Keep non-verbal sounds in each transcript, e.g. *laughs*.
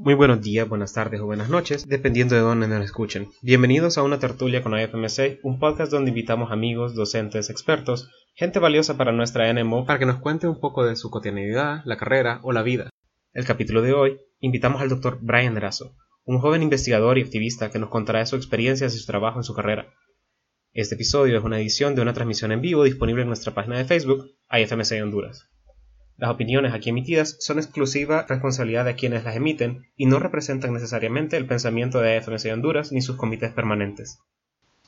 Muy buenos días, buenas tardes o buenas noches, dependiendo de dónde nos escuchen. Bienvenidos a una tertulia con IFMC, un podcast donde invitamos amigos, docentes, expertos, gente valiosa para nuestra NMO para que nos cuente un poco de su cotidianidad, la carrera o la vida. El capítulo de hoy, invitamos al Dr. Brian Erazo, un joven investigador y activista que nos contará su experiencia y su trabajo en su carrera. Este episodio es una edición de una transmisión en vivo disponible en nuestra página de Facebook, IFMC Honduras. Las opiniones aquí emitidas son exclusiva responsabilidad de quienes las emiten y no representan necesariamente el pensamiento de AFMC Honduras ni sus comités permanentes.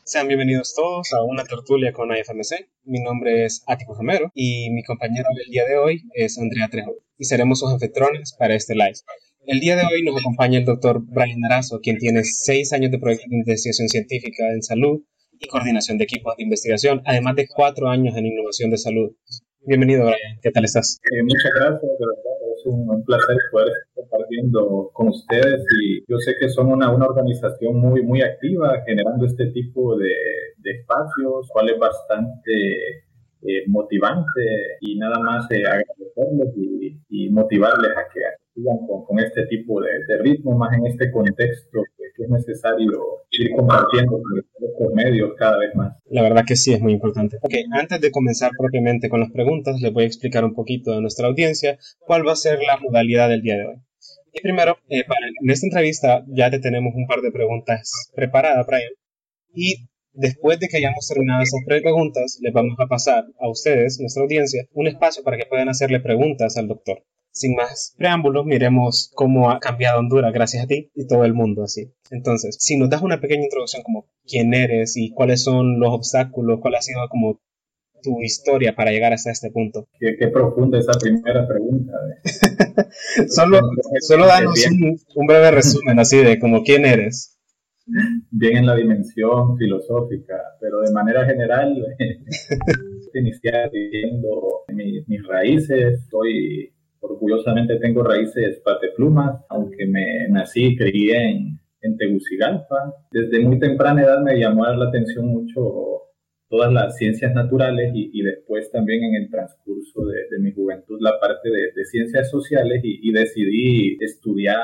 Sean bienvenidos todos a una tertulia con AFMC. Mi nombre es Ático Romero y mi compañero del día de hoy es Andrea Trejo y seremos sus anfitriones para este live. El día de hoy nos acompaña el doctor Brian Arazo, quien tiene seis años de proyecto de investigación científica en salud y coordinación de equipos de investigación, además de cuatro años en innovación de salud. Bienvenido. ¿Qué tal estás? Eh, muchas gracias, de verdad. Es un, placer poder estar compartiendo con ustedes y yo sé que son una, una organización muy, muy activa generando este tipo de, de espacios, cual es bastante eh, motivante y nada más eh, agradecerles y, y, motivarles a que sigan con, con este tipo de, de, ritmo, más en este contexto que, es necesario ir compartiendo con medios cada vez más. La verdad que sí, es muy importante. Ok, antes de comenzar propiamente con las preguntas, les voy a explicar un poquito a nuestra audiencia cuál va a ser la modalidad del día de hoy. Y primero, eh, para, en esta entrevista ya te tenemos un par de preguntas preparadas, Brian. Y Después de que hayamos terminado esas preguntas, les vamos a pasar a ustedes, nuestra audiencia, un espacio para que puedan hacerle preguntas al doctor. Sin más preámbulos, miremos cómo ha cambiado Honduras gracias a ti y todo el mundo así. Entonces, si nos das una pequeña introducción como quién eres y cuáles son los obstáculos, cuál ha sido como tu historia para llegar hasta este punto. Qué, qué profunda esa primera pregunta. ¿eh? *laughs* solo, solo danos un, un breve resumen así de como quién eres bien en la dimensión filosófica, pero de manera general, *laughs* iniciar viviendo mis, mis raíces, soy orgullosamente tengo raíces pateplumas, aunque me nací y creí en, en Tegucigalpa. Desde muy temprana edad me llamó la atención mucho todas las ciencias naturales y, y después también en el transcurso de, mi juventud la parte de, ciencias sociales y, y, decidí estudiar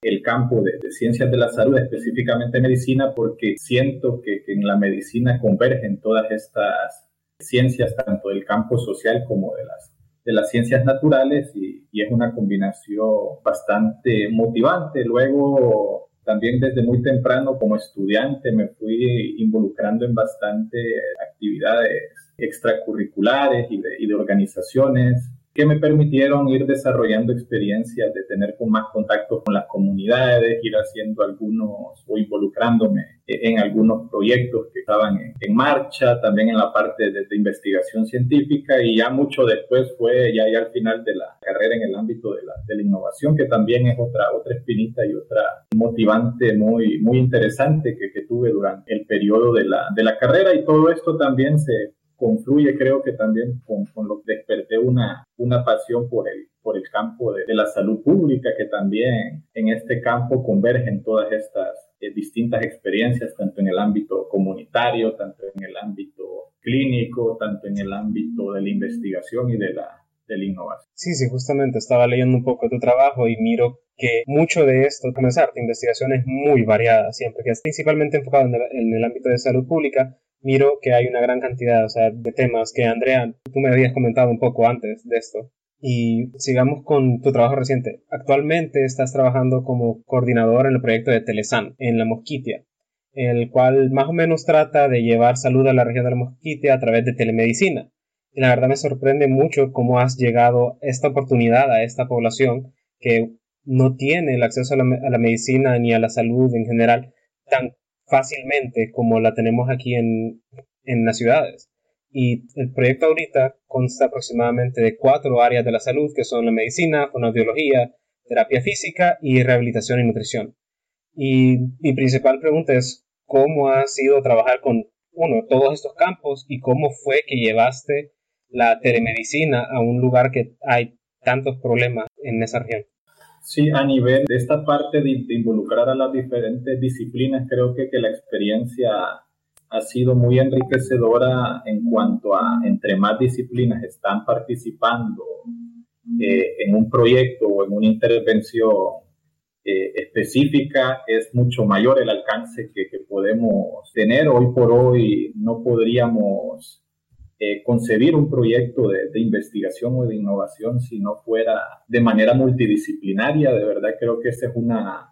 el campo de, ciencias de la salud, específicamente medicina, porque siento que, en la medicina convergen todas estas ciencias, tanto del campo social como de las, de las ciencias naturales, y, es una combinación bastante motivante. Luego también desde muy temprano como estudiante me fui involucrando en bastante actividades extracurriculares y de, y de organizaciones que me permitieron ir desarrollando experiencias de tener con más contacto con las comunidades, ir haciendo algunos o involucrándome en algunos proyectos que estaban en, marcha, también en la parte de, investigación científica y ya mucho después fue ya, ya al final de la carrera en el ámbito de la, de la innovación, que también es otra, otra espinita y otra motivante muy, muy interesante que, que tuve durante el periodo de la, de la carrera. Y todo esto también se confluye creo que también con, con, lo que desperté una, una pasión por el, por el campo de, de, la salud pública, que también en este campo convergen todas estas eh, distintas experiencias, tanto en el ámbito comunitario, tanto en el ámbito clínico, tanto en el ámbito de la investigación y de la, de innovación. Sí, sí, justamente estaba leyendo un poco tu trabajo y miro que mucho de esto, comenzar, de investigación es muy variada siempre, que es principalmente enfocado en el, en el ámbito de salud pública, miro que hay una gran cantidad o sea, de temas que Andrea, tú me habías comentado un poco antes de esto. Y sigamos con tu trabajo reciente. Actualmente estás trabajando como coordinador en el proyecto de Telesan en la Mosquitia, el cual más o menos trata de llevar salud a la región de la Mosquitia a través de telemedicina. Y la verdad me sorprende mucho cómo has llegado esta oportunidad a esta población que no tiene el acceso a la, a la medicina ni a la salud en general tan fácilmente como la tenemos aquí en, en las ciudades. Y el proyecto ahorita consta aproximadamente de cuatro áreas de la salud, que son la medicina, fonoaudiología, terapia física y rehabilitación y nutrición. Y mi principal pregunta es, ¿cómo ha sido trabajar con, uno, todos estos campos y cómo fue que llevaste la telemedicina a un lugar que hay tantos problemas en esa región? Sí, a nivel de esta parte de, involucrar a las diferentes disciplinas, creo que, que la experiencia ha sido muy enriquecedora en cuanto a entre más disciplinas están participando eh, en un proyecto o en una intervención, eh, específica, es mucho mayor el alcance que, podemos tener. Hoy por hoy no podríamos eh, concebir un proyecto de, investigación o de innovación si no fuera de manera multidisciplinaria. De verdad creo que esa es una,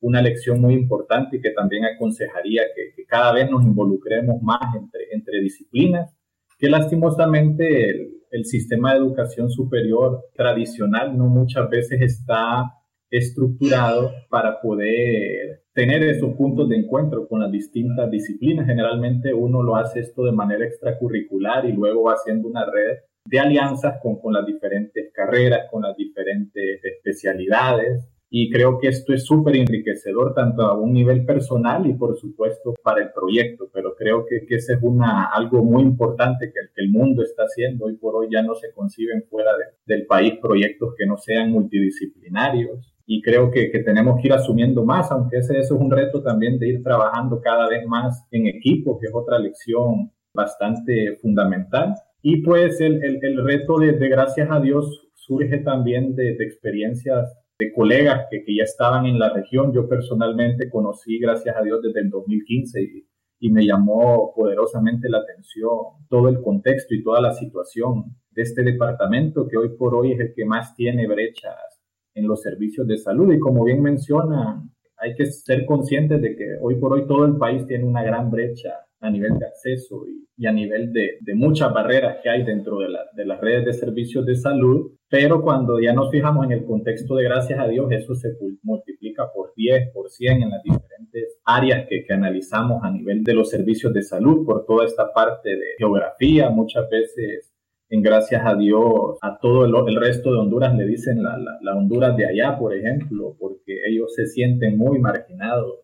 una lección muy importante y que también aconsejaría que, cada vez nos involucremos más entre, entre disciplinas, que lastimosamente el, el sistema de educación superior tradicional no muchas veces está estructurado para poder tener esos puntos de encuentro con las distintas disciplinas. Generalmente uno lo hace esto de manera extracurricular y luego va haciendo una red de alianzas con, con las diferentes carreras, con las diferentes especialidades y creo que esto es súper enriquecedor tanto a un nivel personal y por supuesto para el proyecto, pero creo que, que ese es una, algo muy importante que el, que el mundo está haciendo. Hoy por hoy ya no se conciben fuera del país proyectos que no sean multidisciplinarios y creo que, que, tenemos que ir asumiendo más, aunque ese, eso es un reto también de ir trabajando cada vez más en equipo, que es otra lección bastante fundamental. Y pues el, el, el reto de, de, gracias a Dios, surge también de, de experiencias de colegas que, que, ya estaban en la región. Yo personalmente conocí, gracias a Dios, desde el 2015 y, y me llamó poderosamente la atención todo el contexto y toda la situación de este departamento que hoy por hoy es el que más tiene brechas en los servicios de salud. Y como bien menciona, hay que ser conscientes de que hoy por hoy todo el país tiene una gran brecha a nivel de acceso y, a nivel de, de, muchas barreras que hay dentro de, la, de, las redes de servicios de salud, pero cuando ya nos fijamos en el contexto de gracias a Dios, eso se multiplica por 10, por 100 en las diferentes áreas que, que analizamos a nivel de los servicios de salud, por toda esta parte de geografía, muchas veces en gracias a Dios, a todo el, resto de Honduras le dicen la, la, la, Honduras de allá, por ejemplo, porque ellos se sienten muy marginados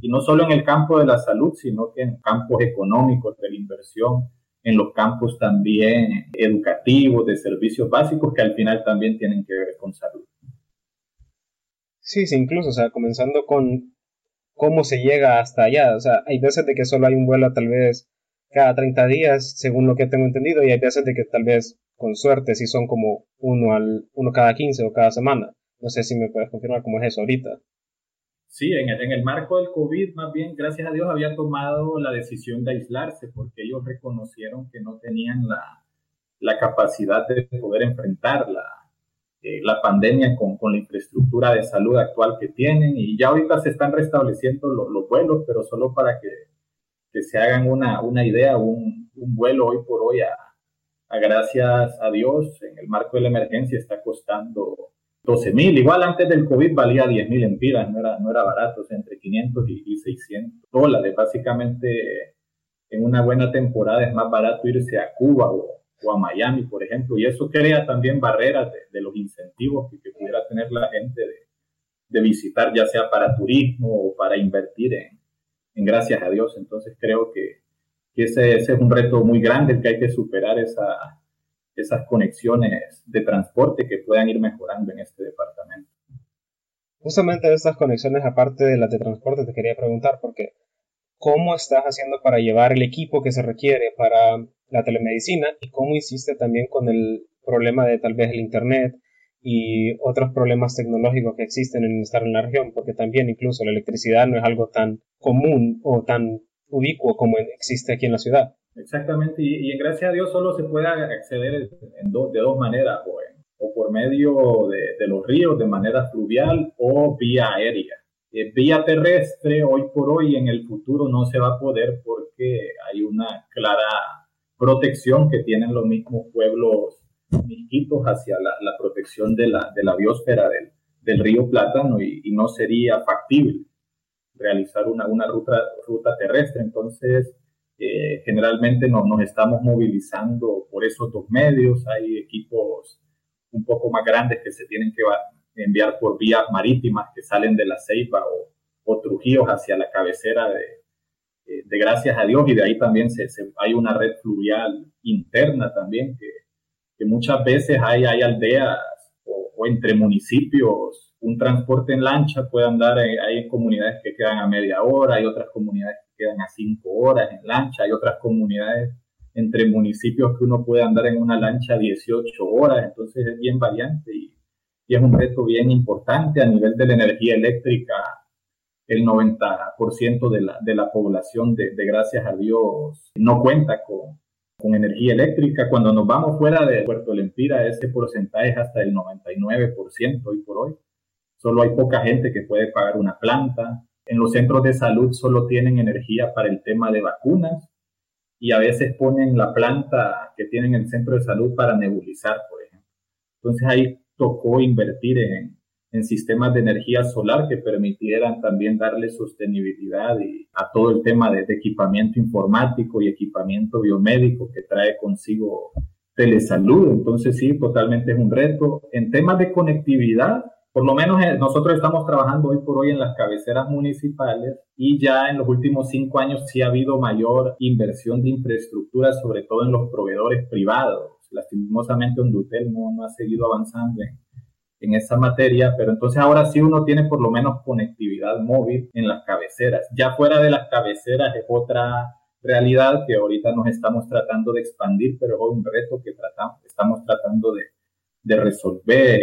y no solo en el campo de la salud, sino que en campos económicos de la inversión, en los campos también educativos, de servicios básicos, que al final también tienen que ver con salud. Sí, sí, incluso, o sea, comenzando con cómo se llega hasta allá, o sea, hay veces de que solo hay un vuelo tal vez cada 30 días, según lo que tengo entendido, y hay veces de que tal vez, con suerte, si son como uno, al, uno cada 15 o cada semana. No sé si me puedes confirmar cómo es eso ahorita. Sí, en el, en el, marco del COVID, más bien, gracias a Dios, había tomado la decisión de aislarse porque ellos reconocieron que no tenían la, la capacidad de poder enfrentar la, eh, la pandemia con, con, la infraestructura de salud actual que tienen y ya ahorita se están restableciendo los, los vuelos, pero solo para que, que se hagan una, una idea, un, un, vuelo hoy por hoy a, a gracias a Dios en el marco de la emergencia está costando 12 mil. Igual antes del COVID valía 10 mil empiras, no era, no era barato, entre 500 y, 600 dólares. Básicamente, en una buena temporada es más barato irse a Cuba o, a Miami, por ejemplo. Y eso crea también barreras de, los incentivos que, pudiera tener la gente de, de, visitar, ya sea para turismo o para invertir en, en gracias a Dios. Entonces creo que, que ese, es un reto muy grande que hay que superar esa esas conexiones de transporte que puedan ir mejorando en este departamento. Justamente de estas conexiones, aparte de las de transporte, te quería preguntar, porque ¿cómo estás haciendo para llevar el equipo que se requiere para la telemedicina y cómo hiciste también con el problema de tal vez el Internet y otros problemas tecnológicos que existen en estar en la región? Porque también incluso la electricidad no es algo tan común o tan ubicuo como existe aquí en la ciudad. Exactamente, y, y, gracias a Dios solo se puede acceder en de dos maneras, o, por medio de, de, los ríos de manera fluvial o vía aérea. Eh, vía terrestre, hoy por hoy, en el futuro no se va a poder porque hay una clara protección que tienen los mismos pueblos misquitos hacia la, la protección de la, de la biosfera del, del río Plátano y, y, no sería factible realizar una, una ruta, ruta terrestre. Entonces, eh, generalmente no, nos estamos movilizando por esos dos medios. Hay equipos un poco más grandes que se tienen que enviar por vías marítimas que salen de la Ceiba o, o Trujillo hacia la cabecera de, eh, de, gracias a Dios y de ahí también se, hay una red fluvial interna también que, que muchas veces hay, hay aldeas o, entre municipios un transporte en lancha puede andar, eh, hay comunidades que quedan a media hora, hay otras comunidades quedan a cinco horas en lancha, hay otras comunidades entre municipios que uno puede andar en una lancha 18 horas, entonces es bien variante y, y es un reto bien importante a nivel de la energía eléctrica. El 90% de la, de la población, de, gracias a Dios, no cuenta con, con energía eléctrica. Cuando nos vamos fuera de Puerto Lempira, ese porcentaje es hasta el 99% hoy por hoy. Solo hay poca gente que puede pagar una planta. En los centros de salud solo tienen energía para el tema de vacunas y a veces ponen la planta que tienen el centro de salud para nebulizar, por ejemplo. Entonces ahí tocó invertir en, sistemas de energía solar que permitieran también darle sostenibilidad a todo el tema de, equipamiento informático y equipamiento biomédico que trae consigo telesalud. Entonces sí, totalmente es un reto. En temas de conectividad, por lo menos eh, nosotros estamos trabajando hoy por hoy en las cabeceras municipales y ya en los últimos cinco años sí ha habido mayor inversión de infraestructura, sobre todo en los proveedores privados lastimosamente Hondutel no, no ha seguido avanzando en, en esa materia, pero entonces ahora sí uno tiene por lo menos conectividad móvil en las cabeceras. Ya fuera de las cabeceras es otra realidad que ahorita nos estamos tratando de expandir, pero es un reto que tratamos, estamos tratando de, de resolver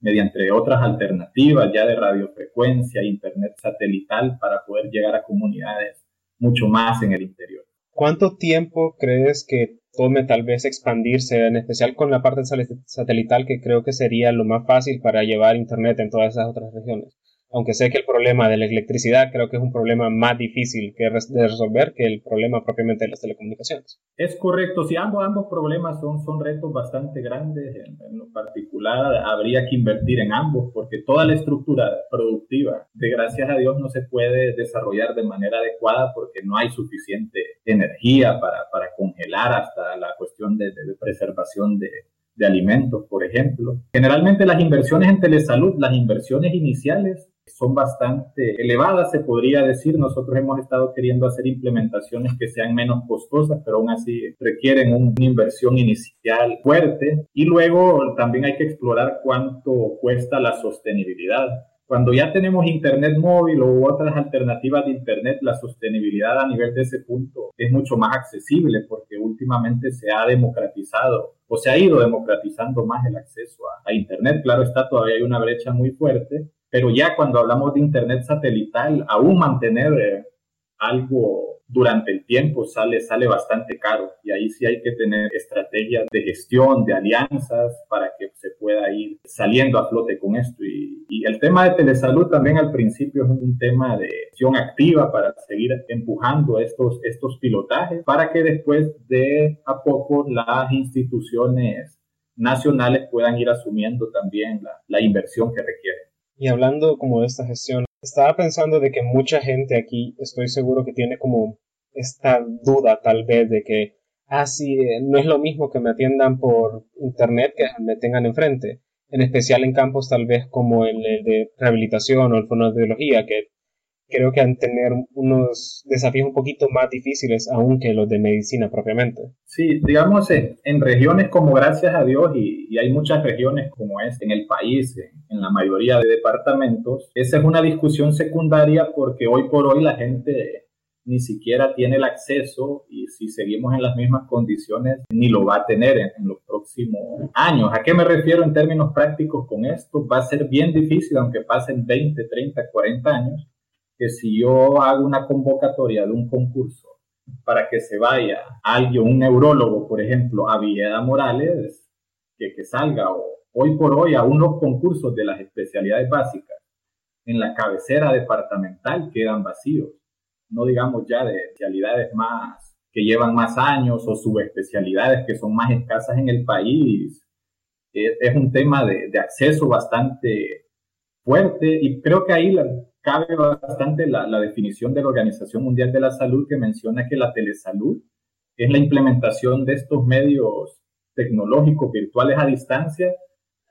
mediante otras alternativas ya de radiofrecuencia, internet satelital para poder llegar a comunidades mucho más en el interior. ¿Cuánto tiempo crees que tome tal vez expandirse, en especial con la parte satelital, que creo que sería lo más fácil para llevar Internet en todas esas otras regiones aunque sé que el problema de la electricidad creo que es un problema más difícil que de resolver que el problema propiamente de las telecomunicaciones. Es correcto, si ambos, ambos problemas son, son retos bastante grandes, en, lo particular habría que invertir en ambos porque toda la estructura productiva, de gracias a Dios, no se puede desarrollar de manera adecuada porque no hay suficiente energía para, para congelar hasta la cuestión de, de preservación de, de alimentos, por ejemplo. Generalmente las inversiones en telesalud, las inversiones iniciales son bastante elevadas, se podría decir. Nosotros hemos estado queriendo hacer implementaciones que sean menos costosas, pero aún así requieren una inversión inicial fuerte. Y luego también hay que explorar cuánto cuesta la sostenibilidad. Cuando ya tenemos Internet móvil u otras alternativas de Internet, la sostenibilidad a nivel de ese punto es mucho más accesible porque últimamente se ha democratizado o se ha ido democratizando más el acceso a, a Internet. Claro está, todavía hay una brecha muy fuerte, pero ya cuando hablamos de Internet satelital, aún mantener eh, algo durante el tiempo sale, sale bastante caro y ahí sí hay que tener estrategias de gestión, de alianzas para que se pueda ir saliendo a flote con esto. Y, y el tema de telesalud también al principio es un tema de acción activa para seguir empujando estos, estos pilotajes para que después de a poco las instituciones nacionales puedan ir asumiendo también la, la inversión que requieren. Y hablando como de esta gestión, estaba pensando de que mucha gente aquí, estoy seguro que tiene como esta duda tal vez de que, ah, sí, eh, no es lo mismo que me atiendan por internet que me tengan enfrente, en especial en campos tal vez como el de rehabilitación o el fonoaudiología, que creo que han tener unos desafíos un poquito más difíciles aún que los de medicina propiamente. Sí, digamos, en, regiones como gracias a Dios, y, hay muchas regiones como es en el país, en, la mayoría de departamentos, esa es una discusión secundaria porque hoy por hoy la gente ni siquiera tiene el acceso y si seguimos en las mismas condiciones ni lo va a tener en, en, los próximos años. ¿A qué me refiero en términos prácticos con esto? Va a ser bien difícil, aunque pasen 20, 30, 40 años, que si yo hago una convocatoria de un concurso para que se vaya alguien, un neurólogo, por ejemplo, a Villeda Morales, que, que salga hoy por hoy a unos concursos de las especialidades básicas en la cabecera departamental quedan vacíos. No digamos ya de especialidades más que llevan más años o subespecialidades que son más escasas en el país. Es, es un tema de, de, acceso bastante fuerte y creo que ahí la, cabe bastante la, definición de la Organización Mundial de la Salud que menciona que la telesalud es la implementación de estos medios tecnológicos virtuales a distancia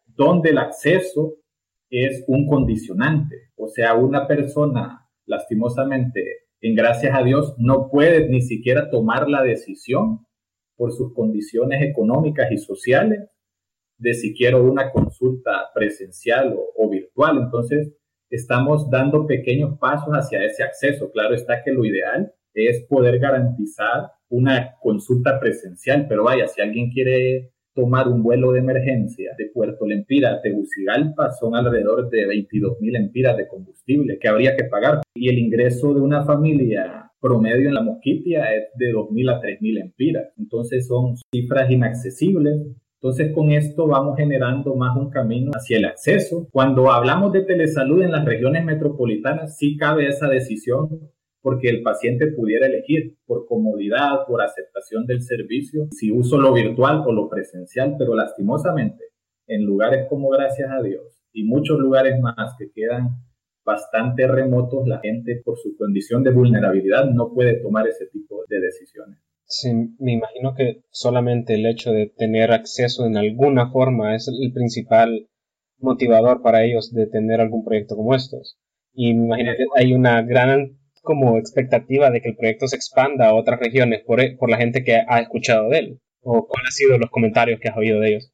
donde el acceso es un condicionante. O sea, una persona, lastimosamente, en gracias a Dios, no puede ni siquiera tomar la decisión por sus condiciones económicas y sociales de si quiero una consulta presencial o, virtual. Entonces, estamos dando pequeños pasos hacia ese acceso. Claro está que lo ideal es poder garantizar una consulta presencial, pero vaya, si alguien quiere tomar un vuelo de emergencia de Puerto Lempira a Tegucigalpa son alrededor de 22 mil empiras de combustible que habría que pagar. Y el ingreso de una familia promedio en la Mosquitia es de 2 mil a 3 mil empiras. Entonces son cifras inaccesibles. Entonces con esto vamos generando más un camino hacia el acceso. Cuando hablamos de telesalud en las regiones metropolitanas, sí cabe esa decisión porque el paciente pudiera elegir por comodidad, por aceptación del servicio, si uso lo virtual o lo presencial, pero lastimosamente en lugares como gracias a Dios y muchos lugares más que quedan bastante remotos, la gente por su condición de vulnerabilidad no puede tomar ese tipo de decisiones. Sí, me imagino que solamente el hecho de tener acceso en alguna forma es el principal motivador para ellos de tener algún proyecto como estos. Y me imagino que hay una gran como expectativa de que el proyecto se expanda a otras regiones por, por la gente que ha escuchado de él? ¿O cuáles han sido los comentarios que has oído de ellos?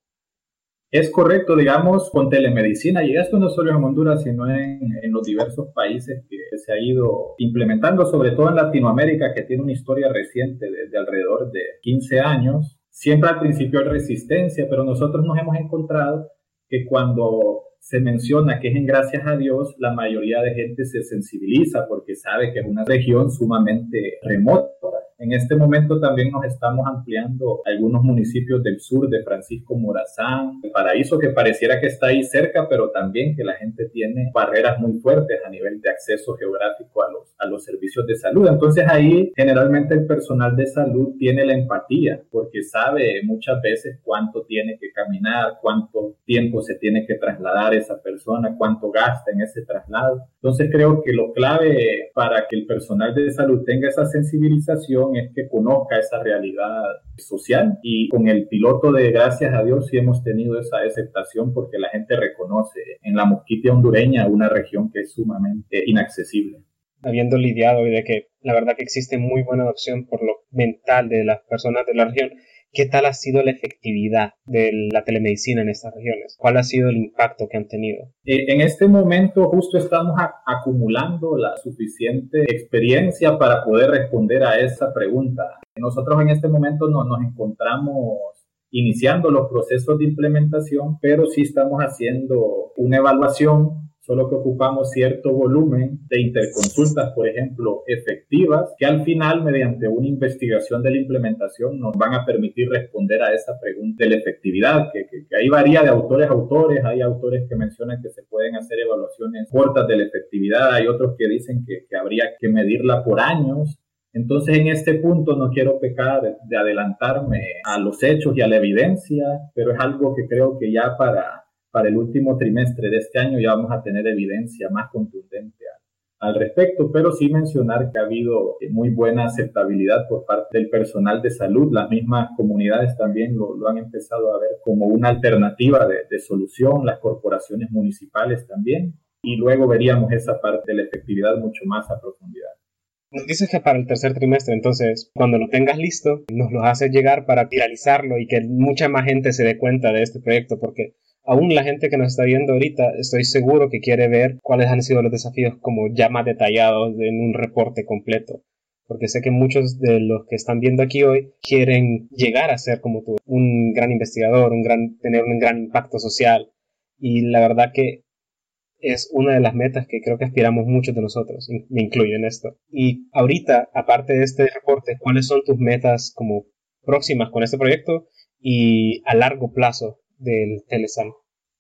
Es correcto, digamos, con telemedicina, y esto no solo en Honduras, sino en, los diversos países que se ha ido implementando, sobre todo en Latinoamérica, que tiene una historia reciente de, de alrededor de 15 años. Siempre al principio hay resistencia, pero nosotros nos hemos encontrado que cuando se menciona que es en gracias a Dios, la mayoría de gente se sensibiliza porque sabe que es una región sumamente remota en este momento también nos estamos ampliando algunos municipios del sur de Francisco Morazán, el paraíso que pareciera que está ahí cerca, pero también que la gente tiene barreras muy fuertes a nivel de acceso geográfico a los, a los servicios de salud. Entonces ahí generalmente el personal de salud tiene la empatía porque sabe muchas veces cuánto tiene que caminar, cuánto tiempo se tiene que trasladar esa persona, cuánto gasta en ese traslado. Entonces creo que lo clave para que el personal de salud tenga esa sensibilización es que conozca esa realidad social y con el piloto de gracias a Dios sí hemos tenido esa aceptación porque la gente reconoce en la mosquitia hondureña una región que es sumamente inaccesible. Habiendo lidiado y de que la verdad que existe muy buena adopción por lo mental de las personas de la región, ¿Qué tal ha sido la efectividad de la telemedicina en estas regiones? ¿Cuál ha sido el impacto que han tenido? Eh, en este momento justo estamos acumulando la suficiente experiencia para poder responder a esa pregunta. Nosotros en este momento no, nos encontramos iniciando los procesos de implementación, pero sí estamos haciendo una evaluación solo que ocupamos cierto volumen de interconsultas, por ejemplo, efectivas, que al final, mediante una investigación de la implementación, nos van a permitir responder a esa pregunta de la efectividad, que, ahí varía de autores a autores. Hay autores que mencionan que se pueden hacer evaluaciones cortas de la efectividad, hay otros que dicen que, que habría que medirla por años. Entonces, en este punto no quiero pecar de adelantarme a los hechos y a la evidencia, pero es algo que creo que ya para para el último trimestre de este año ya vamos a tener evidencia más contundente al, respecto, pero sí mencionar que ha habido eh, muy buena aceptabilidad por parte del personal de salud. Las mismas comunidades también lo, han empezado a ver como una alternativa de, solución, las corporaciones municipales también, y luego veríamos esa parte de la efectividad mucho más a profundidad. Nos dices que para el tercer trimestre, entonces, cuando lo tengas listo, nos lo haces llegar para viralizarlo y que mucha más gente se dé cuenta de este proyecto, porque aún la gente que nos está viendo ahorita, estoy seguro que quiere ver cuáles han sido los desafíos como ya más detallados en un reporte completo. Porque sé que muchos de los que están viendo aquí hoy quieren llegar a ser como tú, un gran investigador, un gran, tener un gran impacto social. Y la verdad que es una de las metas que creo que aspiramos muchos de nosotros, me incluyo en esto. Y ahorita, aparte de este reporte, ¿cuáles son tus metas como próximas con este proyecto y a largo plazo del Telesal.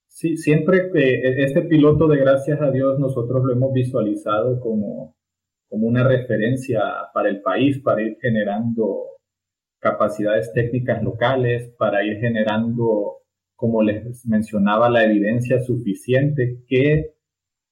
Sí, siempre que este piloto de gracias a Dios nosotros lo hemos visualizado como, como una referencia para el país, para ir generando capacidades técnicas locales, para ir generando, como les mencionaba, la evidencia suficiente que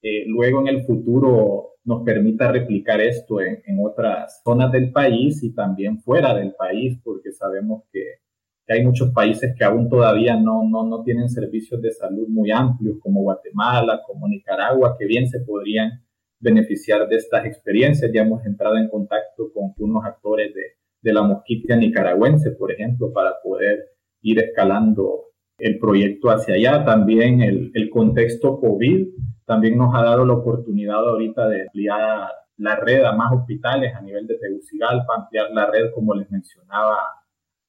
eh, luego en el futuro nos permita replicar esto en, en, otras zonas del país y también fuera del país, porque sabemos que que hay muchos países que aún todavía no, no, no tienen servicios de salud muy amplios, como Guatemala, como Nicaragua, que bien se podrían beneficiar de estas experiencias. Ya hemos entrado en contacto con unos actores de, de la mosquitia nicaragüense, por ejemplo, para poder ir escalando el proyecto hacia allá. También el, el contexto COVID también nos ha dado la oportunidad ahorita de ampliar la red a más hospitales a nivel de Tegucigalpa, ampliar la red, como les mencionaba,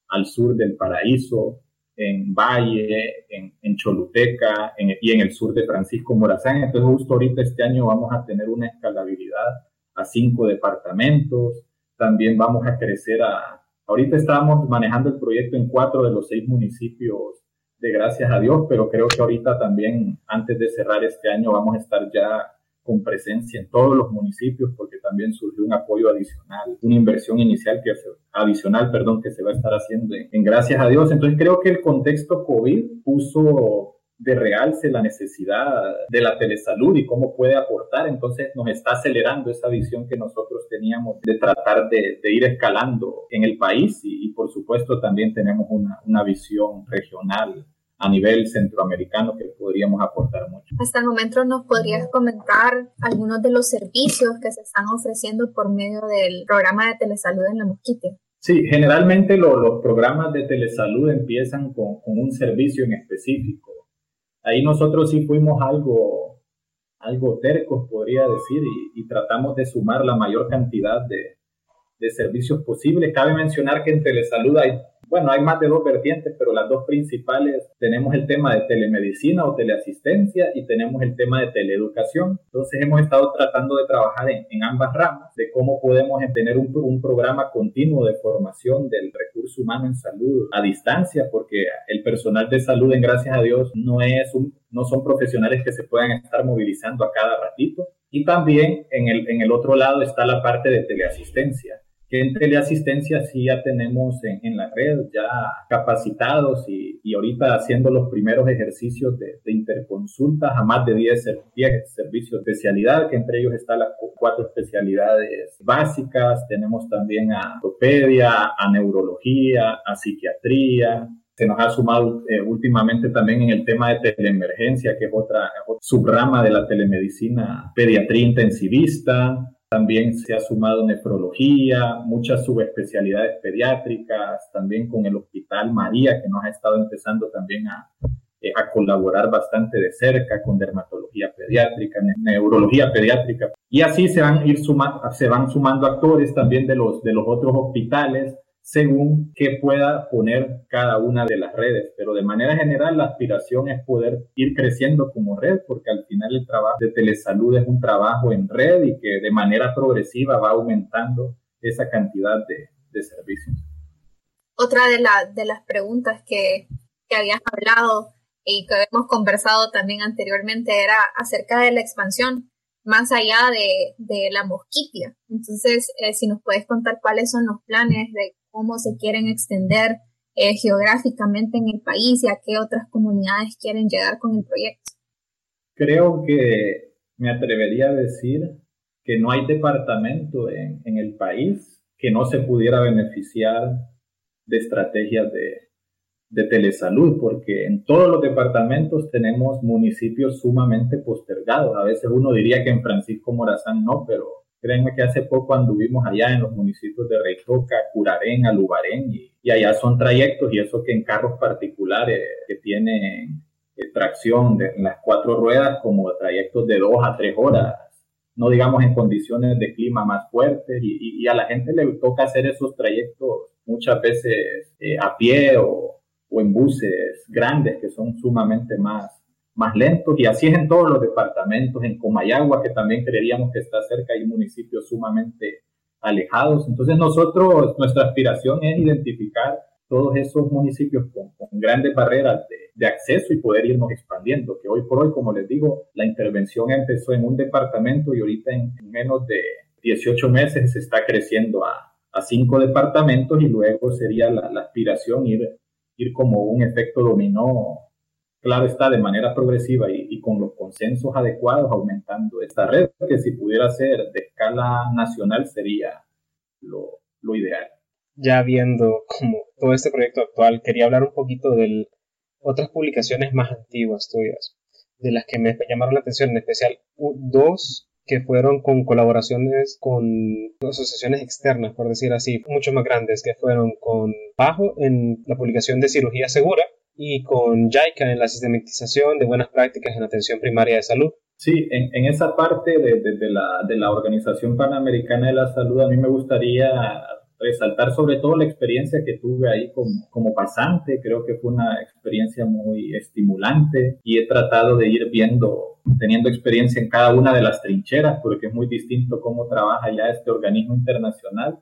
al sur del paraíso, en Valle, en, Choluteca y en el sur de Francisco Morazán. Entonces justo ahorita este año vamos a tener una escalabilidad a cinco departamentos. También vamos a crecer a... Ahorita estábamos manejando el proyecto en cuatro de los seis municipios de gracias a Dios, pero creo que ahorita también, antes de cerrar este año, vamos a estar ya con presencia en todos los municipios porque también surgió un apoyo adicional, una inversión inicial que adicional, perdón, que se va a estar haciendo en, gracias a Dios. Entonces creo que el contexto COVID puso de realce la necesidad de la telesalud y cómo puede aportar. Entonces nos está acelerando esa visión que nosotros teníamos de tratar de, ir escalando en el país y, por supuesto también tenemos una, una visión regional a nivel centroamericano que podríamos aportar mucho. Hasta el momento nos podrías comentar algunos de los servicios que se están ofreciendo por medio del programa de telesalud en la Mosquite. Sí, generalmente los programas de telesalud empiezan con, un servicio en específico. Ahí nosotros sí fuimos algo, algo tercos, podría decir, y, tratamos de sumar la mayor cantidad de, de servicios posibles. Cabe mencionar que en telesalud hay bueno, hay más de dos vertientes, pero las dos principales tenemos el tema de telemedicina o teleasistencia y tenemos el tema de teleeducación. Entonces hemos estado tratando de trabajar en, ambas ramas, de cómo podemos tener un, un, programa continuo de formación del recurso humano en salud a distancia, porque el personal de salud, en gracias a Dios, no, es un, no son profesionales que se puedan estar movilizando a cada ratito. Y también en el, en el otro lado está la parte de teleasistencia en teleasistencia sí ya tenemos en, la red ya capacitados y, y, ahorita haciendo los primeros ejercicios de, interconsultas a más de 10, servicios de especialidad, que entre ellos están las cuatro especialidades básicas. Tenemos también a ortopedia, a neurología, a psiquiatría, se nos ha sumado eh, últimamente también en el tema de teleemergencia, que es otra, otra subrama de la telemedicina, pediatría intensivista, también se ha sumado nefrología, muchas subespecialidades pediátricas, también con el Hospital María, que nos ha estado empezando también a, eh, a colaborar bastante de cerca con dermatología pediátrica, neurología pediátrica. Y así se van, ir se van sumando actores también de los, de los otros hospitales según qué pueda poner cada una de las redes. Pero de manera general, la aspiración es poder ir creciendo como red, porque al final el trabajo de telesalud es un trabajo en red y que de manera progresiva va aumentando esa cantidad de, servicios. Otra de, de las preguntas que, que habías hablado y que hemos conversado también anteriormente era acerca de la expansión más allá de, la mosquitia. Entonces, eh, si nos puedes contar cuáles son los planes de cómo se quieren extender eh, geográficamente en el país y a qué otras comunidades quieren llegar con el proyecto. Creo que me atrevería a decir que no hay departamento en, en el país que no se pudiera beneficiar de estrategias de, de telesalud, porque en todos los departamentos tenemos municipios sumamente postergados. A veces uno diría que en Francisco Morazán no, pero créanme que hace poco anduvimos allá en los municipios de Reitoca, Curarén, Alubarén, y, allá son trayectos, y eso que en carros particulares que tienen eh, tracción de, en las cuatro ruedas, como trayectos de dos a tres horas, no digamos en condiciones de clima más fuertes, y, a la gente le toca hacer esos trayectos muchas veces eh, a pie o, o en buses grandes que son sumamente más, más lentos. Y así es en todos los departamentos, en Comayagua, que también creeríamos que está cerca, hay municipios sumamente alejados. Entonces nosotros, nuestra aspiración es identificar todos esos municipios con, grandes barreras de, de, acceso y poder irnos expandiendo, que hoy por hoy, como les digo, la intervención empezó en un departamento y ahorita en, menos de 18 meses se está creciendo a, a cinco departamentos y luego sería la, la aspiración ir ir como un efecto dominó, claro está, de manera progresiva y, con los consensos adecuados aumentando esta red, que si pudiera ser de escala nacional sería lo, lo ideal. Ya viendo como todo este proyecto actual, quería hablar un poquito de otras publicaciones más antiguas tuyas, de las que me llamaron la atención, en especial dos que fueron con colaboraciones con asociaciones externas, por decir así, mucho más grandes, que fueron con Bajo en la publicación de Cirugía Segura y con JICA en la sistematización de buenas prácticas en atención primaria de salud. Sí, en, esa parte de, la, de la Organización Panamericana de la Salud, a mí me gustaría resaltar sobre todo la experiencia que tuve ahí como, como pasante. Creo que fue una experiencia muy estimulante y he tratado de ir viendo, teniendo experiencia en cada una de las trincheras, porque es muy distinto cómo trabaja ya este organismo internacional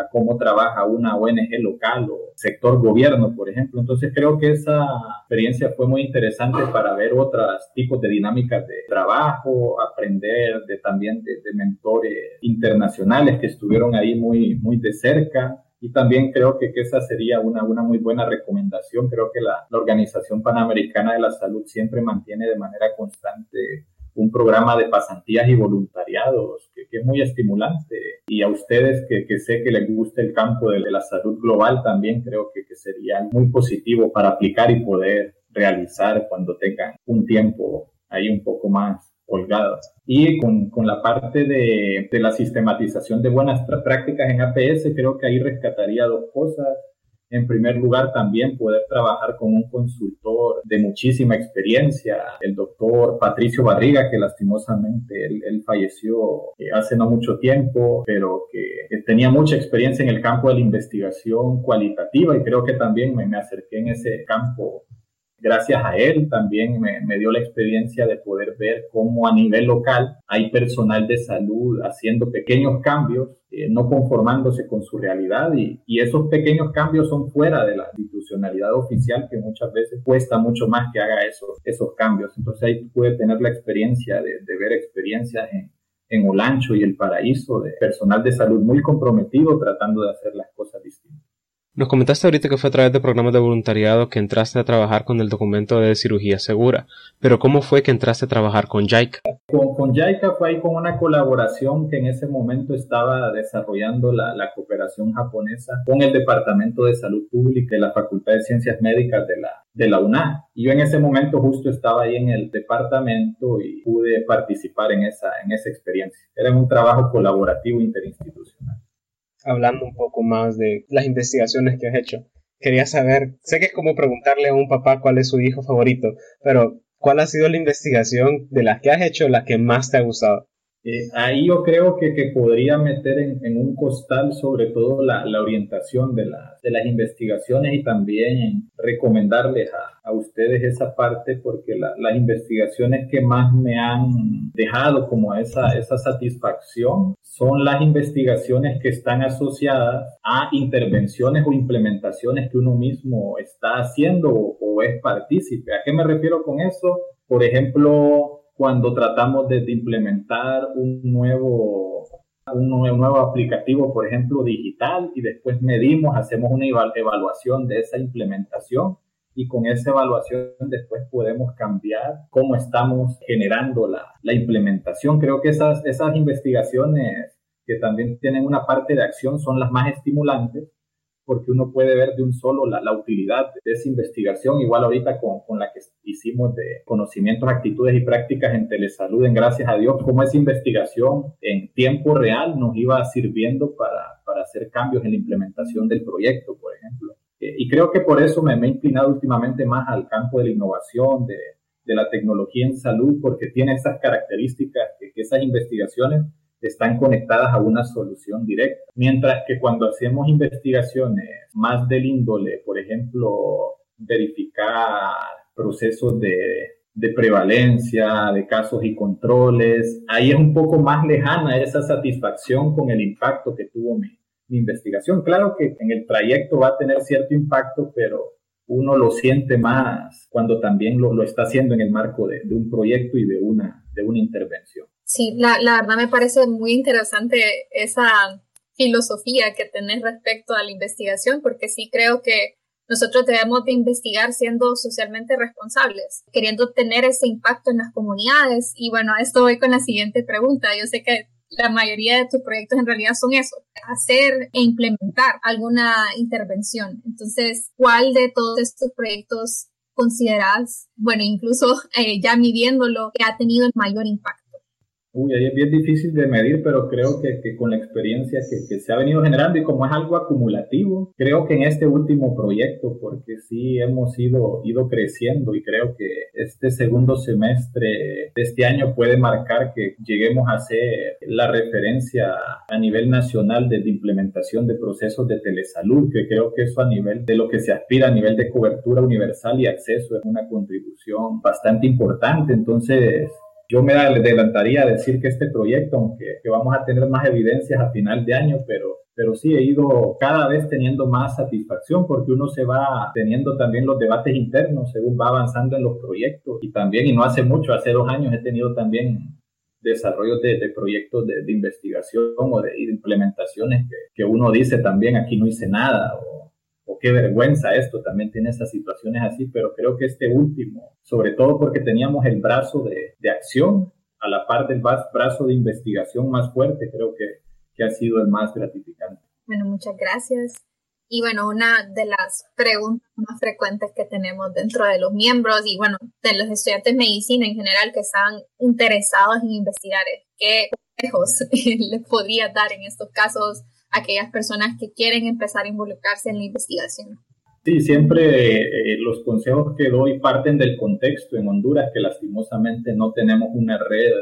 a cómo trabaja una ONG local o sector gobierno, por ejemplo. Entonces creo que esa experiencia fue muy interesante para ver otros tipos de dinámicas de trabajo, aprender de, también de, mentores internacionales que estuvieron ahí muy, muy de cerca. Y también creo que, que esa sería una, una muy buena recomendación. Creo que la, la Organización Panamericana de la Salud siempre mantiene de manera constante un programa de pasantías y voluntariados que, es muy estimulante. Y a ustedes que, que, sé que les gusta el campo de, la salud global también creo que, que sería muy positivo para aplicar y poder realizar cuando tengan un tiempo ahí un poco más holgado. Y con, con la parte de, de, la sistematización de buenas prácticas en APS, creo que ahí rescataría dos cosas. En primer lugar, también poder trabajar con un consultor de muchísima experiencia, el doctor Patricio Barriga, que lastimosamente él, falleció eh, hace no mucho tiempo, pero que tenía mucha experiencia en el campo de la investigación cualitativa y creo que también me, me acerqué en ese campo gracias a él también me, dio la experiencia de poder ver cómo a nivel local hay personal de salud haciendo pequeños cambios, eh, no conformándose con su realidad y, esos pequeños cambios son fuera de la institucionalidad oficial que muchas veces cuesta mucho más que haga esos, esos cambios. Entonces ahí puede tener la experiencia de, ver experiencias en, en Olancho y el Paraíso de personal de salud muy comprometido tratando de hacer las cosas distintas. Nos comentaste ahorita que fue a través de programas de voluntariado que entraste a trabajar con el documento de cirugía segura, pero ¿cómo fue que entraste a trabajar con JICA? Con, con JICA fue ahí con una colaboración que en ese momento estaba desarrollando la, cooperación japonesa con el Departamento de Salud Pública de la Facultad de Ciencias Médicas de la, de la UNA. Y yo en ese momento justo estaba ahí en el departamento y pude participar en esa, en esa experiencia. Era un trabajo colaborativo interinstitucional hablando un poco más de las investigaciones que has hecho. Quería saber, sé que es como preguntarle a un papá cuál es su hijo favorito, pero ¿cuál ha sido la investigación de las que has hecho la que más te ha gustado? Eh, ahí yo creo que, que podría meter en, en, un costal sobre todo la, la orientación de, la, de, las investigaciones y también recomendarles a, a ustedes esa parte porque la, las investigaciones que más me han dejado como esa, esa satisfacción son las investigaciones que están asociadas a intervenciones o implementaciones que uno mismo está haciendo o, o es partícipe. ¿A qué me refiero con eso? Por ejemplo, cuando tratamos de, implementar un nuevo, un nuevo, aplicativo, por ejemplo, digital, y después medimos, hacemos una evaluación de esa implementación y con esa evaluación después podemos cambiar cómo estamos generando la, la implementación. Creo que esas, esas investigaciones que también tienen una parte de acción son las más estimulantes porque uno puede ver de un solo la, la utilidad de esa investigación, igual ahorita con, con, la que hicimos de conocimientos, actitudes y prácticas en telesalud, en gracias a Dios, cómo esa investigación en tiempo real nos iba sirviendo para, para hacer cambios en la implementación del proyecto, por ejemplo. Eh, y creo que por eso me, me, he inclinado últimamente más al campo de la innovación, de, de la tecnología en salud, porque tiene esas características que, que esas investigaciones están conectadas a una solución directa. Mientras que cuando hacemos investigaciones más del índole, por ejemplo, verificar procesos de, prevalencia, de casos y controles, ahí es un poco más lejana esa satisfacción con el impacto que tuvo mi, investigación. Claro que en el trayecto va a tener cierto impacto, pero uno lo siente más cuando también lo, está haciendo en el marco de, de un proyecto y de una, de una intervención. Sí, la, verdad me parece muy interesante esa filosofía que tenés respecto a la investigación, porque sí creo que nosotros debemos de investigar siendo socialmente responsables, queriendo tener ese impacto en las comunidades. Y bueno, a esto voy con la siguiente pregunta. Yo sé que la mayoría de tus proyectos en realidad son eso, hacer e implementar alguna intervención. Entonces, ¿cuál de todos estos proyectos consideras, bueno, incluso eh, ya midiéndolo, que ha tenido el mayor impacto? Uy, ahí es bien difícil de medir, pero creo que, que con la experiencia que, que, se ha venido generando y como es algo acumulativo, creo que en este último proyecto, porque sí hemos ido, ido creciendo y creo que este segundo semestre de este año puede marcar que lleguemos a ser la referencia a nivel nacional de, de implementación de procesos de telesalud, que creo que eso a nivel de lo que se aspira, a nivel de cobertura universal y acceso, es una contribución bastante importante. Entonces, yo me adelantaría a decir que este proyecto, aunque vamos a tener más evidencias a final de año, pero, pero sí he ido cada vez teniendo más satisfacción porque uno se va teniendo también los debates internos según va avanzando en los proyectos y también, y no hace mucho, hace dos años he tenido también desarrollos de, proyectos de, investigación o de, implementaciones que, que, uno dice también aquí no hice nada o qué vergüenza esto, también tiene esas situaciones así, pero creo que este último, sobre todo porque teníamos el brazo de, de acción a la par del brazo de investigación más fuerte, creo que, que ha sido el más gratificante. Bueno, muchas gracias. Y bueno, una de las preguntas más frecuentes que tenemos dentro de los miembros y bueno, de los estudiantes de medicina en general que están interesados en investigar es qué consejos *laughs* les podría dar en estos casos aquellas personas que quieren empezar a involucrarse en la investigación. Sí, siempre eh, los consejos que doy parten del contexto en Honduras, que lastimosamente no tenemos una red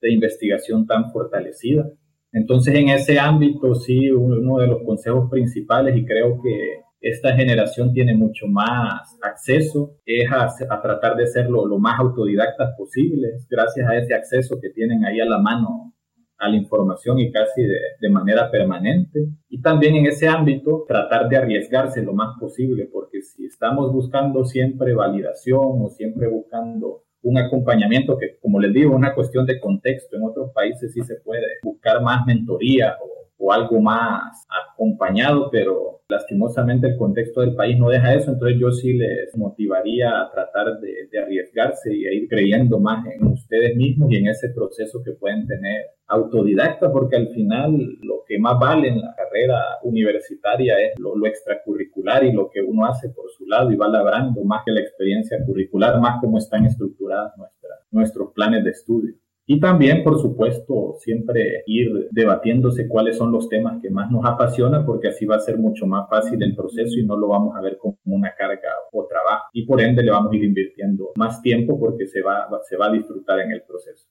de investigación tan fortalecida. Entonces, en ese ámbito, sí, uno de los consejos principales, y creo que esta generación tiene mucho más acceso, es a, tratar de ser lo, lo, más autodidactas posibles, gracias a ese acceso que tienen ahí a la mano a la información y casi de, manera permanente. Y también en ese ámbito tratar de arriesgarse lo más posible, porque si estamos buscando siempre validación o siempre buscando un acompañamiento que, como les digo, una cuestión de contexto, en otros países sí se puede buscar más mentoría o o algo más acompañado, pero lastimosamente el contexto del país no deja eso, entonces yo sí les motivaría a tratar de, arriesgarse y a ir creyendo más en ustedes mismos y en ese proceso que pueden tener autodidacta, porque al final lo que más vale en la carrera universitaria es lo, extracurricular y lo que uno hace por su lado y va labrando más que la experiencia curricular, más cómo están estructuradas nuestras, nuestros planes de estudio. Y también, por supuesto, siempre ir debatiéndose cuáles son los temas que más nos apasionan, porque así va a ser mucho más fácil el proceso y no lo vamos a ver como una carga o trabajo. Y por ende le vamos a ir invirtiendo más tiempo porque se va, se va a disfrutar en el proceso.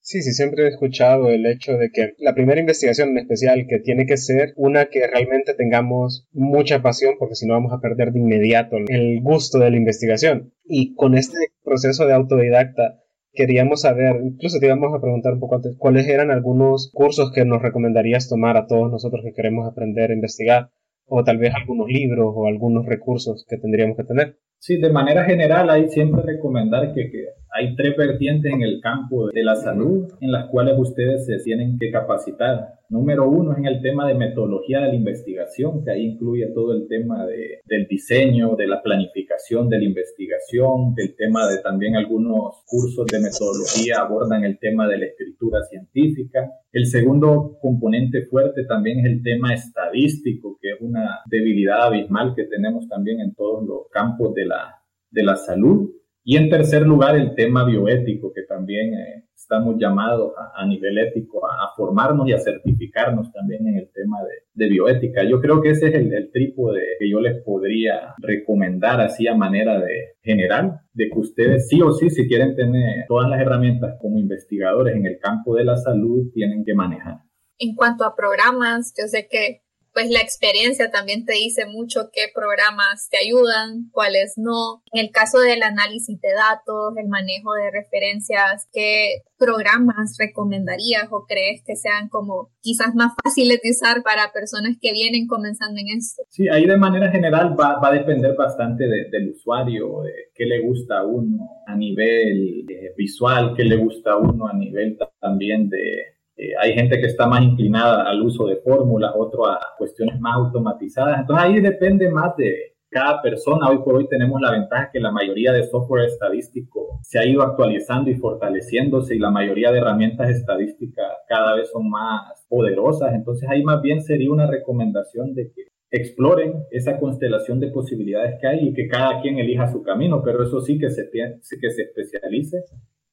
Sí, sí, siempre he escuchado el hecho de que la primera investigación en especial que tiene que ser una que realmente tengamos mucha pasión porque si no vamos a perder de inmediato el gusto de la investigación. Y con este proceso de autodidacta queríamos saber, incluso te íbamos a preguntar un poco antes, cuáles eran algunos cursos que nos recomendarías tomar a todos nosotros que queremos aprender a investigar, o tal vez algunos libros o algunos recursos que tendríamos que tener. Sí, de manera general hay siempre recomendar que, que hay tres vertientes en el campo de la salud en las cuales ustedes se tienen que capacitar. Número uno es en el tema de metodología de la investigación, que ahí incluye todo el tema de, del diseño, de la planificación de la investigación, del tema de también algunos cursos de metodología abordan el tema de la escritura científica. El segundo componente fuerte también es el tema estadístico, que es una debilidad abismal que tenemos también en todos los campos de la, de la salud. Y en tercer lugar, el tema bioético, que también eh, estamos llamados a, nivel ético a, formarnos y a certificarnos también en el tema de, bioética. Yo creo que ese es el, el trípode que yo les podría recomendar así a manera de general, de que ustedes sí o sí, si quieren tener todas las herramientas como investigadores en el campo de la salud, tienen que manejar. En cuanto a programas, yo sé que pues la experiencia también te dice mucho qué programas te ayudan, cuáles no. En el caso del análisis de datos, el manejo de referencias, ¿qué programas recomendarías o crees que sean como quizás más fáciles de usar para personas que vienen comenzando en esto? Sí, ahí de manera general va, a depender bastante del usuario, de qué le gusta a uno a nivel eh, visual, qué le gusta a uno a nivel también de eh, hay gente que está más inclinada al uso de fórmulas, otro a cuestiones más automatizadas. Entonces ahí depende más de cada persona. Hoy por hoy tenemos la ventaja que la mayoría de software estadístico se ha ido actualizando y fortaleciéndose y la mayoría de herramientas estadísticas cada vez son más poderosas. Entonces ahí más bien sería una recomendación de que exploren esa constelación de posibilidades que hay y que cada quien elija su camino, pero eso sí que se, que se especialice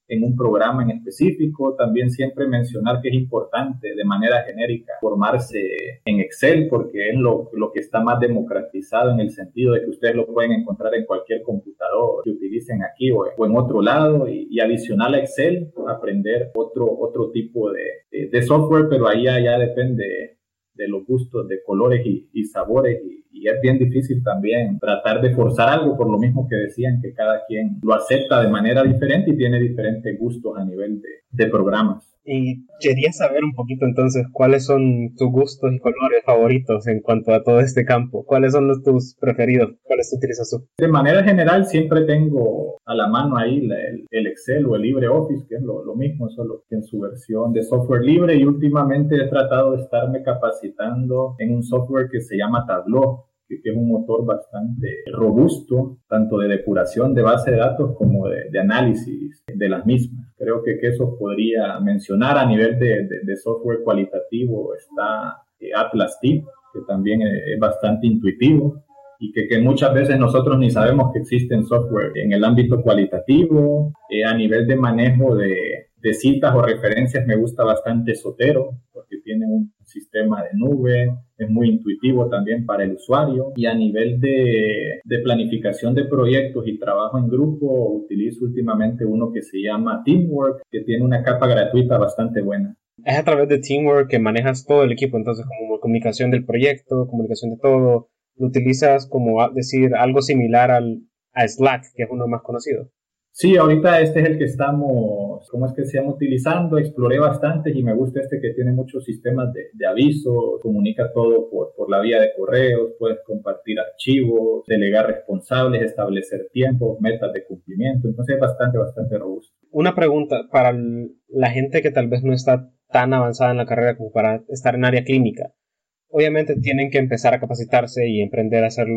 en un programa en específico. También siempre mencionar que es importante de manera genérica formarse en Excel porque es lo, lo que está más democratizado en el sentido de que ustedes lo pueden encontrar en cualquier computador que utilicen aquí o, en otro lado y, adicional a Excel aprender otro, otro tipo de, de, software, pero ahí ya, depende de los gustos de colores y, y sabores y, y es bien difícil también tratar de forzar algo por lo mismo que decían que cada quien lo acepta de manera diferente y tiene diferentes gustos a nivel de, de programas. Y quería saber un poquito entonces cuáles son tus gustos y colores favoritos en cuanto a todo este campo. ¿Cuáles son los tus preferidos? ¿Cuáles utilizas tú? De manera general siempre tengo a la mano ahí el, Excel o el LibreOffice, que es lo, mismo, solo que en su versión de software libre. Y últimamente he tratado de estarme capacitando en un software que se llama Tableau que, es un motor bastante robusto, tanto de depuración de base de datos como de, análisis de las mismas. Creo que, que, eso podría mencionar a nivel de, de, software cualitativo. Está eh, Atlas Tip, que también es bastante intuitivo y que, que, muchas veces nosotros ni sabemos que existen software en el ámbito cualitativo. Eh, a nivel de manejo de, de citas o referencias me gusta bastante Sotero, porque tiene un sistema de nube, es muy intuitivo también para el usuario y a nivel de, planificación de proyectos y trabajo en grupo utilizo últimamente uno que se llama Teamwork, que tiene una capa gratuita bastante buena. Es a través de Teamwork que manejas todo el equipo, entonces como comunicación del proyecto, comunicación de todo, lo utilizas como decir algo similar al, a Slack, que es uno más conocido. Sí, ahorita este es el que estamos, ¿cómo es que se? Utilizando. Exploré bastante y me gusta este que tiene muchos sistemas de, de aviso, comunica todo por, por, la vía de correos, puedes compartir archivos, delegar responsables, establecer tiempos, metas de cumplimiento. Entonces es bastante, bastante robusto. Una pregunta para la gente que tal vez no está tan avanzada en la carrera como para estar en área clínica. Obviamente tienen que empezar a capacitarse y emprender a hacer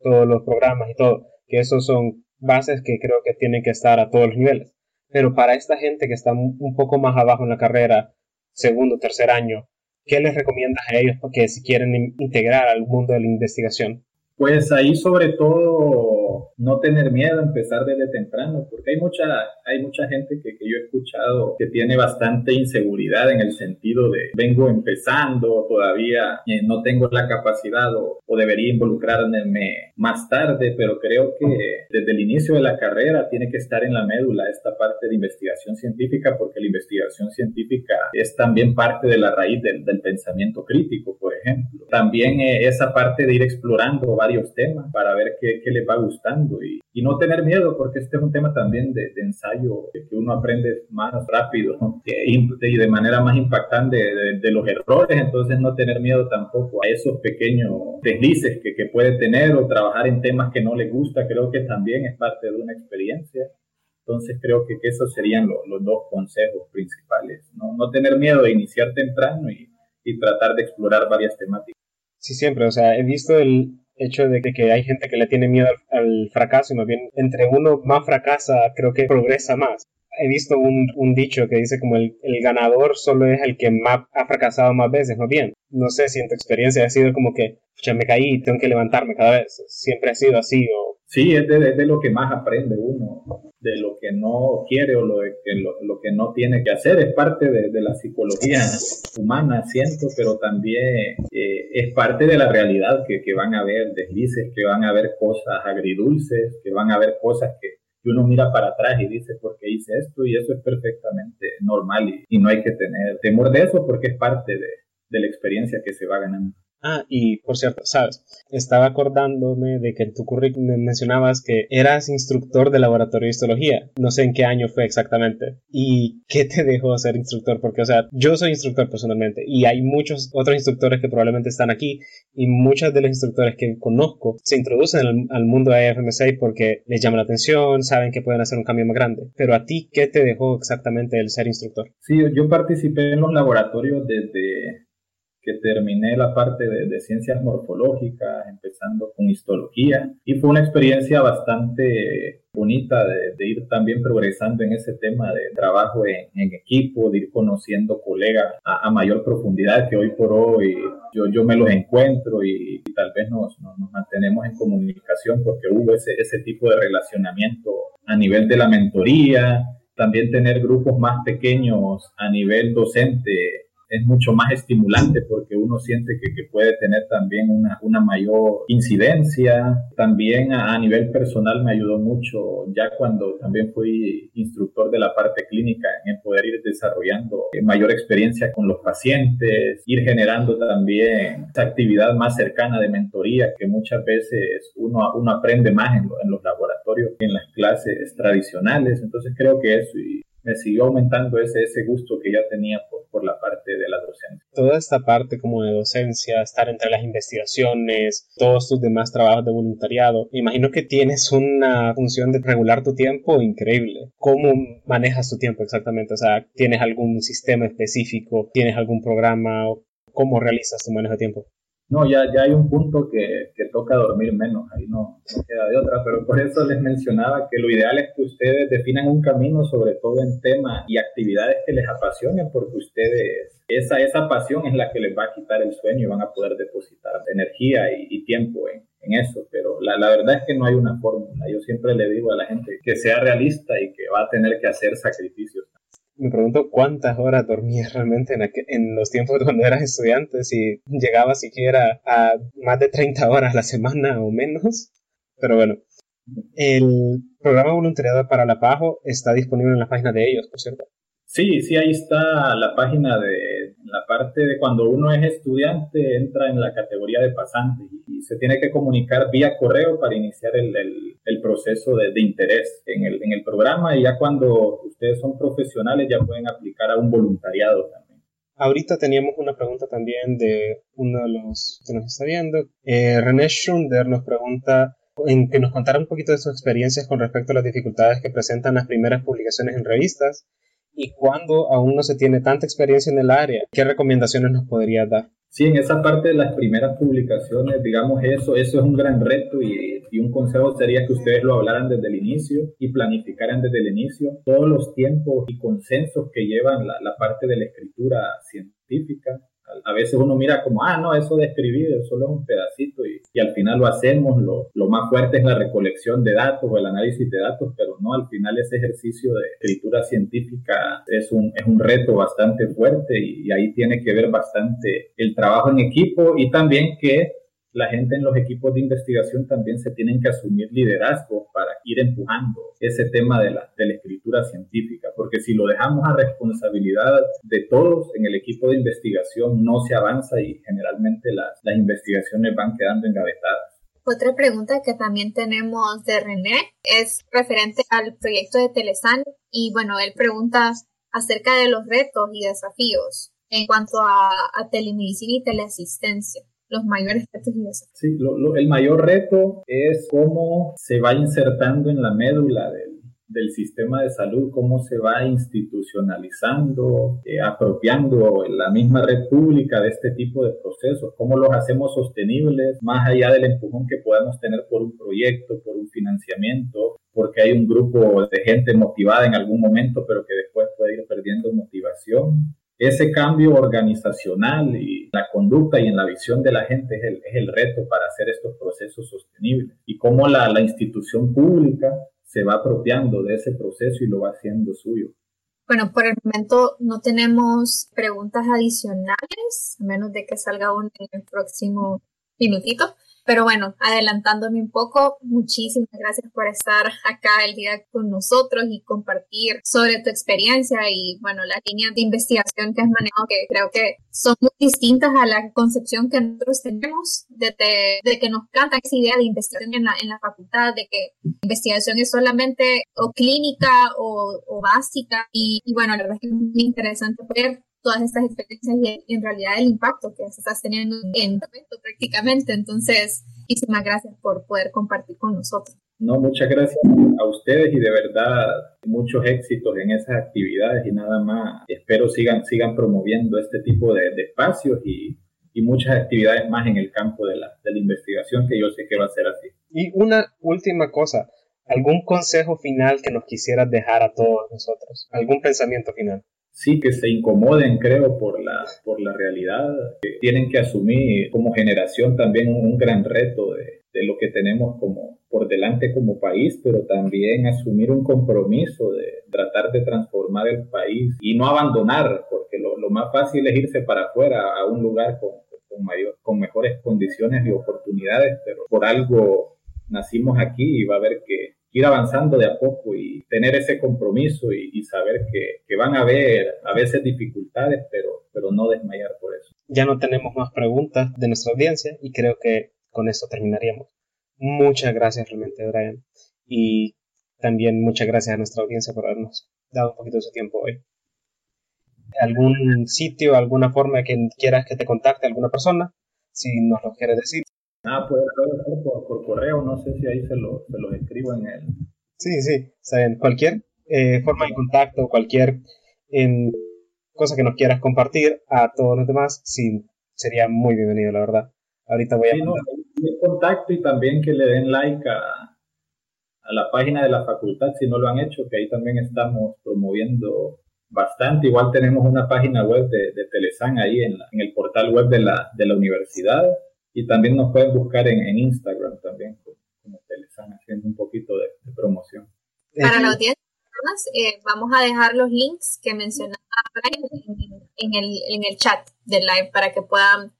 todos los programas y todo, que esos son bases que creo que tienen que estar a todos los niveles. Pero para esta gente que está un poco más abajo en la carrera, segundo, tercer año, ¿qué les recomiendas a ellos que si quieren integrar al mundo de la investigación? Pues ahí sobre todo no tener miedo, empezar desde temprano, porque hay mucha, hay mucha gente que, que, yo he escuchado que tiene bastante inseguridad en el sentido de vengo empezando, todavía eh, no tengo la capacidad o, o, debería involucrarme más tarde, pero creo que desde el inicio de la carrera tiene que estar en la médula esta parte de investigación científica, porque la investigación científica es también parte de la raíz del, pensamiento crítico, por ejemplo. También eh, esa parte de ir explorando temas para ver qué, qué les va y, y, no tener miedo porque este es un tema también de, de ensayo que uno aprende más rápido y de manera más impactante de, los errores, entonces no tener miedo tampoco a esos pequeños deslices que, que puede tener o trabajar en temas que no le gusta, creo que también es parte de una experiencia. Entonces creo que, que esos serían los dos consejos principales, ¿no? no tener miedo de iniciar temprano y, y tratar de explorar varias temáticas. Sí, siempre, o sea, he visto el, hecho de que, hay gente que le tiene miedo al, fracaso y más bien entre uno más fracasa creo que progresa más. He visto un, dicho que dice como el, el, ganador solo es el que más ha fracasado más veces, más bien. No sé si en tu experiencia ha sido como que, ya me caí y tengo que levantarme cada vez. Siempre ha sido así o... Sí, es de, de lo que más aprende uno de lo que no quiere o lo, que, lo, que no tiene que hacer. Es parte de, la psicología humana, siento, pero también eh, es parte de la realidad que, que, van a haber deslices, que van a haber cosas agridulces, que van a haber cosas que, uno mira para atrás y dice, ¿por qué hice esto? Y eso es perfectamente normal y, y no hay que tener temor de eso porque es parte de, de la experiencia que se va ganando. Ah, y por cierto, sabes, estaba acordándome de que en tu currículum mencionabas que eras instructor de laboratorio de histología. No sé en qué año fue exactamente. ¿Y qué te dejó ser instructor? Porque, o sea, yo soy instructor personalmente y hay muchos otros instructores que probablemente están aquí y muchos de los instructores que conozco se introducen al, mundo de AFM6 porque les llama la atención, saben que pueden hacer un cambio más grande. Pero a ti, ¿qué te dejó exactamente el ser instructor? Sí, yo participé en los laboratorios desde que terminé la parte de, ciencias morfológicas, empezando con histología, y fue una experiencia bastante bonita de, ir también progresando en ese tema de trabajo en, equipo, de ir conociendo colegas a, mayor profundidad, que hoy por hoy yo, yo me los encuentro y, tal vez nos, nos, mantenemos en comunicación porque hubo ese, ese tipo de relacionamiento a nivel de la mentoría, también tener grupos más pequeños a nivel docente es mucho más estimulante porque uno siente que, puede tener también una, una mayor incidencia. También a, nivel personal me ayudó mucho ya cuando también fui instructor de la parte clínica en poder ir desarrollando mayor experiencia con los pacientes, ir generando también esa actividad más cercana de mentoría que muchas veces uno, uno aprende más en, los laboratorios que en las clases tradicionales. Entonces creo que eso me siguió aumentando ese, ese gusto que ya tenía por, por la parte de la docencia. Toda esta parte como de docencia, estar entre las investigaciones, todos tus demás trabajos de voluntariado, imagino que tienes una función de regular tu tiempo increíble. ¿Cómo manejas tu tiempo exactamente? O sea, ¿tienes algún sistema específico? ¿Tienes algún programa? ¿Cómo realizas tu manejo de tiempo? No, ya, ya hay un punto que, que toca dormir menos, ahí no, queda de otra, pero por eso les mencionaba que lo ideal es que ustedes definan un camino, sobre todo en temas y actividades que les apasionen, porque ustedes, esa, esa pasión es la que les va a quitar el sueño y van a poder depositar energía y, y tiempo en, en eso, pero la, la, verdad es que no hay una fórmula. Yo siempre le digo a la gente que sea realista y que va a tener que hacer sacrificios me pregunto cuántas horas dormías realmente en, en, los tiempos cuando eras estudiante, si llegabas siquiera a más de 30 horas la semana o menos. Pero bueno, el programa voluntariado para la PAJO está disponible en la página de ellos, por cierto. Sí, sí, ahí está la página de la parte de cuando uno es estudiante, entra en la categoría de pasante y se tiene que comunicar vía correo para iniciar el, el, proceso de, de, interés en el, en el programa y ya cuando ustedes son profesionales ya pueden aplicar a un voluntariado también. Ahorita teníamos una pregunta también de uno de los que nos está viendo. Eh, René Schunder nos pregunta en que nos contara un poquito de sus experiencias con respecto a las dificultades que presentan las primeras publicaciones en revistas y cuando aún no se tiene tanta experiencia en el área, ¿qué recomendaciones nos podría dar? Sí, en esa parte de las primeras publicaciones, digamos eso, eso es un gran reto y, un consejo sería que ustedes lo hablaran desde el inicio y planificaran desde el inicio todos los tiempos y consensos que llevan la parte de la escritura científica a veces uno mira como, ah, no, eso de escribir solo es un pedacito y, y al final lo hacemos, lo, lo, más fuerte es la recolección de datos o el análisis de datos, pero no, al final ese ejercicio de escritura científica es un, es un reto bastante fuerte y, y ahí tiene que ver bastante el trabajo en equipo y también que la gente en los equipos de investigación también se tienen que asumir liderazgo para ir empujando ese tema de la, de escritura científica, porque si lo dejamos a responsabilidad de todos en el equipo de investigación, no se avanza y generalmente las, las investigaciones van quedando engavetadas. Otra pregunta que también tenemos de René es referente al proyecto de Telesan y bueno, él pregunta acerca de los retos y desafíos en cuanto a, a telemedicina y teleasistencia los mayores retos y Sí, el mayor reto es cómo se va insertando en la médula del, del sistema de salud, cómo se va institucionalizando, eh, apropiando la misma red pública de este tipo de procesos, cómo los hacemos sostenibles, más allá del empujón que podamos tener por un proyecto, por un financiamiento, porque hay un grupo de gente motivada en algún momento, pero que después puede ir perdiendo motivación ese cambio organizacional y la conducta y en la visión de la gente es el, es el reto para hacer estos procesos sostenibles y cómo la, la, institución pública se va apropiando de ese proceso y lo va haciendo suyo. Bueno, por el momento no tenemos preguntas adicionales, a menos de que salga uno en el próximo minutito. Pero bueno, adelantándome un poco, muchísimas gracias por estar acá el día con nosotros y compartir sobre tu experiencia y bueno, las líneas de investigación que has manejado que creo que son muy distintas a la concepción que nosotros tenemos desde de que nos canta esa idea de investigación en la, en la facultad, de que investigación es solamente o clínica o, o básica. Y, bueno, la verdad es que es muy interesante ver todas estas experiencias y en realidad el impacto que estás teniendo en el momento prácticamente. Entonces, muchísimas gracias por poder compartir con nosotros. No, muchas gracias a ustedes y de verdad muchos éxitos en esas actividades y nada más. Espero sigan, sigan promoviendo este tipo de, de espacios y, y, muchas actividades más en el campo de la, de la investigación que yo sé que va a ser así. Y una última cosa, ¿algún consejo final que nos quisieras dejar a todos nosotros? ¿Algún pensamiento final? Sí que se incomoden, creo, por la, por la realidad. Que tienen que asumir como generación también un, gran reto de, de lo que tenemos como por delante como país, pero también asumir un compromiso de tratar de transformar el país y no abandonar, porque lo, lo más fácil es irse para afuera a un lugar con, con, mayor, con mejores condiciones y oportunidades, pero por algo nacimos aquí y va a haber que ir avanzando de a poco y tener ese compromiso y, saber que, van a haber a veces dificultades, pero, pero no desmayar por eso. Ya no tenemos más preguntas de nuestra audiencia y creo que con esto terminaríamos. Muchas gracias realmente, Brian. Y también muchas gracias a nuestra audiencia por habernos dado un poquito de su tiempo hoy. ¿Algún sitio, alguna forma que quieras que te contacte alguna persona? Si nos lo quieres decir. Ah, puede, ser por, correo, no sé si ahí se lo, se lo escribo en el... Sí, sí, saben, cualquier eh, forma de contacto, cualquier en, cosa que nos quieras compartir a todos los demás, sí, sería muy bienvenido, la verdad. Ahorita voy a... Sí, contacto y también que le den like a, a la página de la facultad si no lo han hecho, que ahí también estamos promoviendo bastante. Igual tenemos una página web de, de Telesan ahí en, en, el portal web de la, de la universidad y también nos pueden buscar en, en Instagram también como Telesan haciendo un poquito de, promoción. Para la audiencia, eh, vamos a dejar los links que mencionaba Brian en, el, en el chat del live para que puedan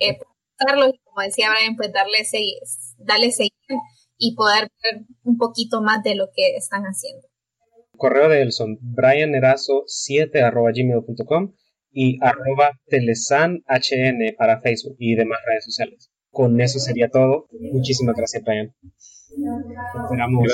eh, y como decía Brian, pues darle, seguir, darle seguir y poder ver un poquito más de lo que están haciendo. Correo de Elson, brianerazo7 arroba gmail.com y arroba telesanhn para Facebook y demás redes sociales. Con eso sería todo. Muchísimas gracias, Brian. Esperamos